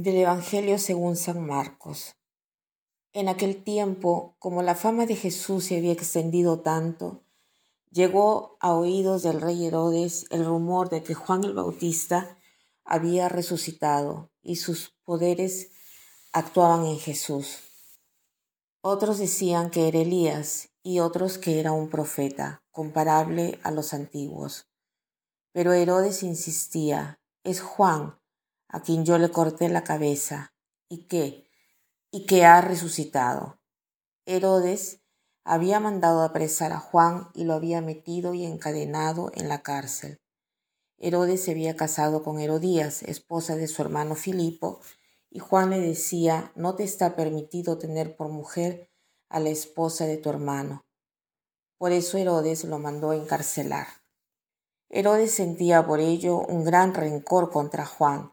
Del Evangelio según San Marcos. En aquel tiempo, como la fama de Jesús se había extendido tanto, llegó a oídos del rey Herodes el rumor de que Juan el Bautista había resucitado y sus poderes actuaban en Jesús. Otros decían que era Elías y otros que era un profeta, comparable a los antiguos. Pero Herodes insistía, es Juan, a quien yo le corté la cabeza, y que, y que ha resucitado. Herodes había mandado apresar a Juan y lo había metido y encadenado en la cárcel. Herodes se había casado con Herodías, esposa de su hermano Filipo, y Juan le decía, no te está permitido tener por mujer a la esposa de tu hermano. Por eso Herodes lo mandó encarcelar. Herodes sentía por ello un gran rencor contra Juan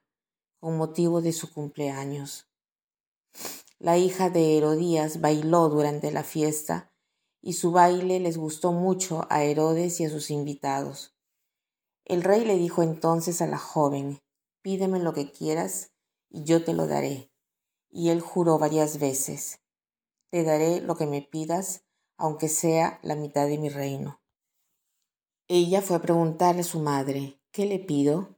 con motivo de su cumpleaños. La hija de Herodías bailó durante la fiesta y su baile les gustó mucho a Herodes y a sus invitados. El rey le dijo entonces a la joven, pídeme lo que quieras y yo te lo daré. Y él juró varias veces, te daré lo que me pidas aunque sea la mitad de mi reino. Ella fue a preguntarle a su madre, ¿qué le pido?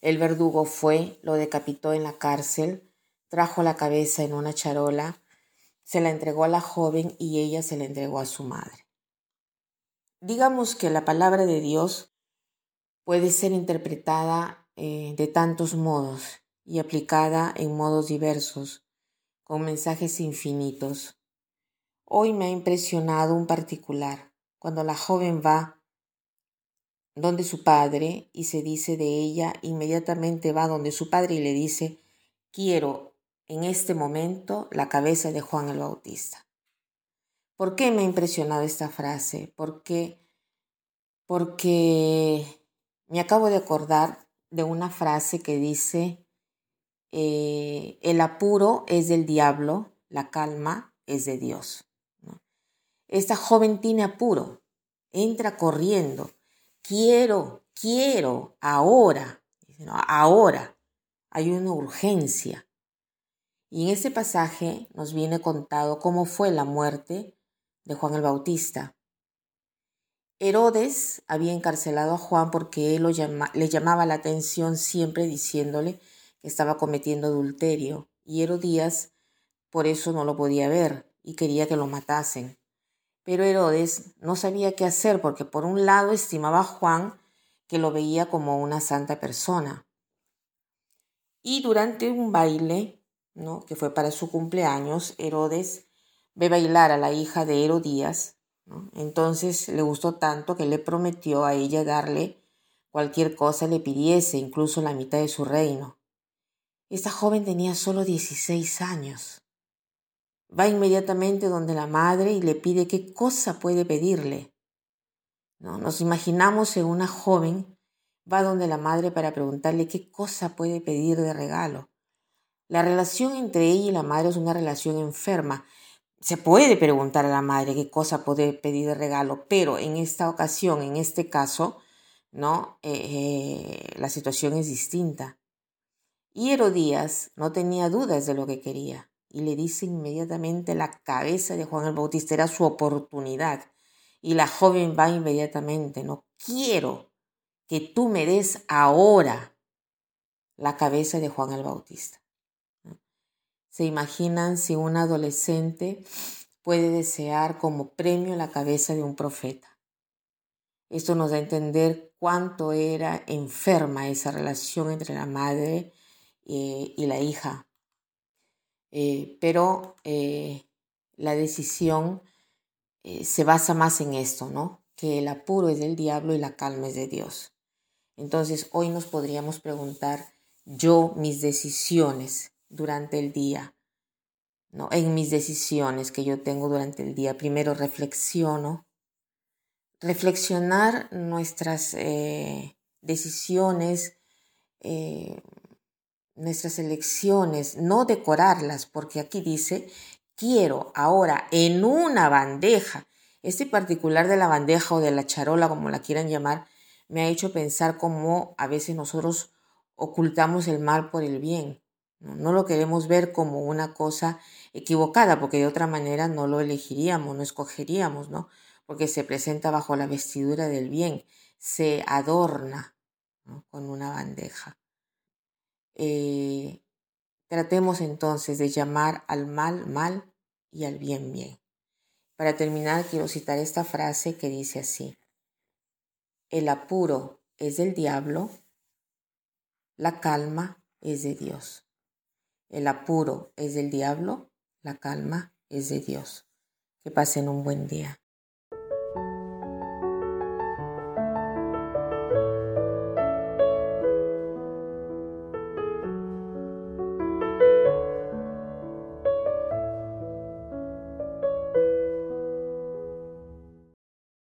El verdugo fue, lo decapitó en la cárcel, trajo la cabeza en una charola, se la entregó a la joven y ella se la entregó a su madre. Digamos que la palabra de Dios puede ser interpretada eh, de tantos modos y aplicada en modos diversos, con mensajes infinitos. Hoy me ha impresionado un particular cuando la joven va donde su padre y se dice de ella, inmediatamente va donde su padre y le dice, quiero en este momento la cabeza de Juan el Bautista. ¿Por qué me ha impresionado esta frase? Porque, porque me acabo de acordar de una frase que dice, eh, el apuro es del diablo, la calma es de Dios. Esta joven tiene apuro, entra corriendo. Quiero, quiero, ahora. ahora. Hay una urgencia. Y en este pasaje nos viene contado cómo fue la muerte de Juan el Bautista. Herodes había encarcelado a Juan porque él le llamaba la atención siempre diciéndole que estaba cometiendo adulterio y Herodías por eso no lo podía ver y quería que lo matasen. Pero Herodes no sabía qué hacer porque por un lado estimaba a Juan que lo veía como una santa persona. Y durante un baile, ¿no? que fue para su cumpleaños, Herodes ve bailar a la hija de Herodías. Entonces le gustó tanto que le prometió a ella darle cualquier cosa le pidiese, incluso la mitad de su reino. Esta joven tenía solo 16 años. Va inmediatamente donde la madre y le pide qué cosa puede pedirle. ¿No? Nos imaginamos en una joven va donde la madre para preguntarle qué cosa puede pedir de regalo. La relación entre ella y la madre es una relación enferma. Se puede preguntar a la madre qué cosa puede pedir de regalo, pero en esta ocasión, en este caso, ¿no? Eh, eh, la situación es distinta. Y Herodías no tenía dudas de lo que quería y le dice inmediatamente la cabeza de Juan el Bautista, era su oportunidad. Y la joven va inmediatamente, no quiero que tú me des ahora la cabeza de Juan el Bautista. ¿Se imaginan si un adolescente puede desear como premio la cabeza de un profeta. Esto nos da a entender cuánto era enferma esa relación entre la madre eh, y la hija. Eh, pero eh, la decisión se basa más en esto, ¿no? Que el apuro es del diablo y la calma es de Dios. Entonces hoy nos podríamos preguntar, yo mis decisiones durante el día, ¿no? En mis decisiones que yo tengo durante el día, primero reflexiono reflexionar nuestras eh, decisiones, eh, nuestras elecciones, no decorarlas, porque aquí dice, quiero ahora en una bandeja, este particular de la bandeja o de la charola, como la quieran llamar, me ha hecho pensar cómo a veces nosotros ocultamos el mal por el bien. No, no lo queremos ver como una cosa equivocada, porque de otra manera no lo elegiríamos, no escogeríamos, ¿no? porque se presenta bajo la vestidura del bien, se adorna con una bandeja. Eh, tratemos entonces de llamar al mal mal y al bien bien. Para terminar, quiero citar esta frase que dice así, el apuro es del diablo, la calma es de Dios. El apuro es del diablo, la calma es de Dios. Que pasen un buen día.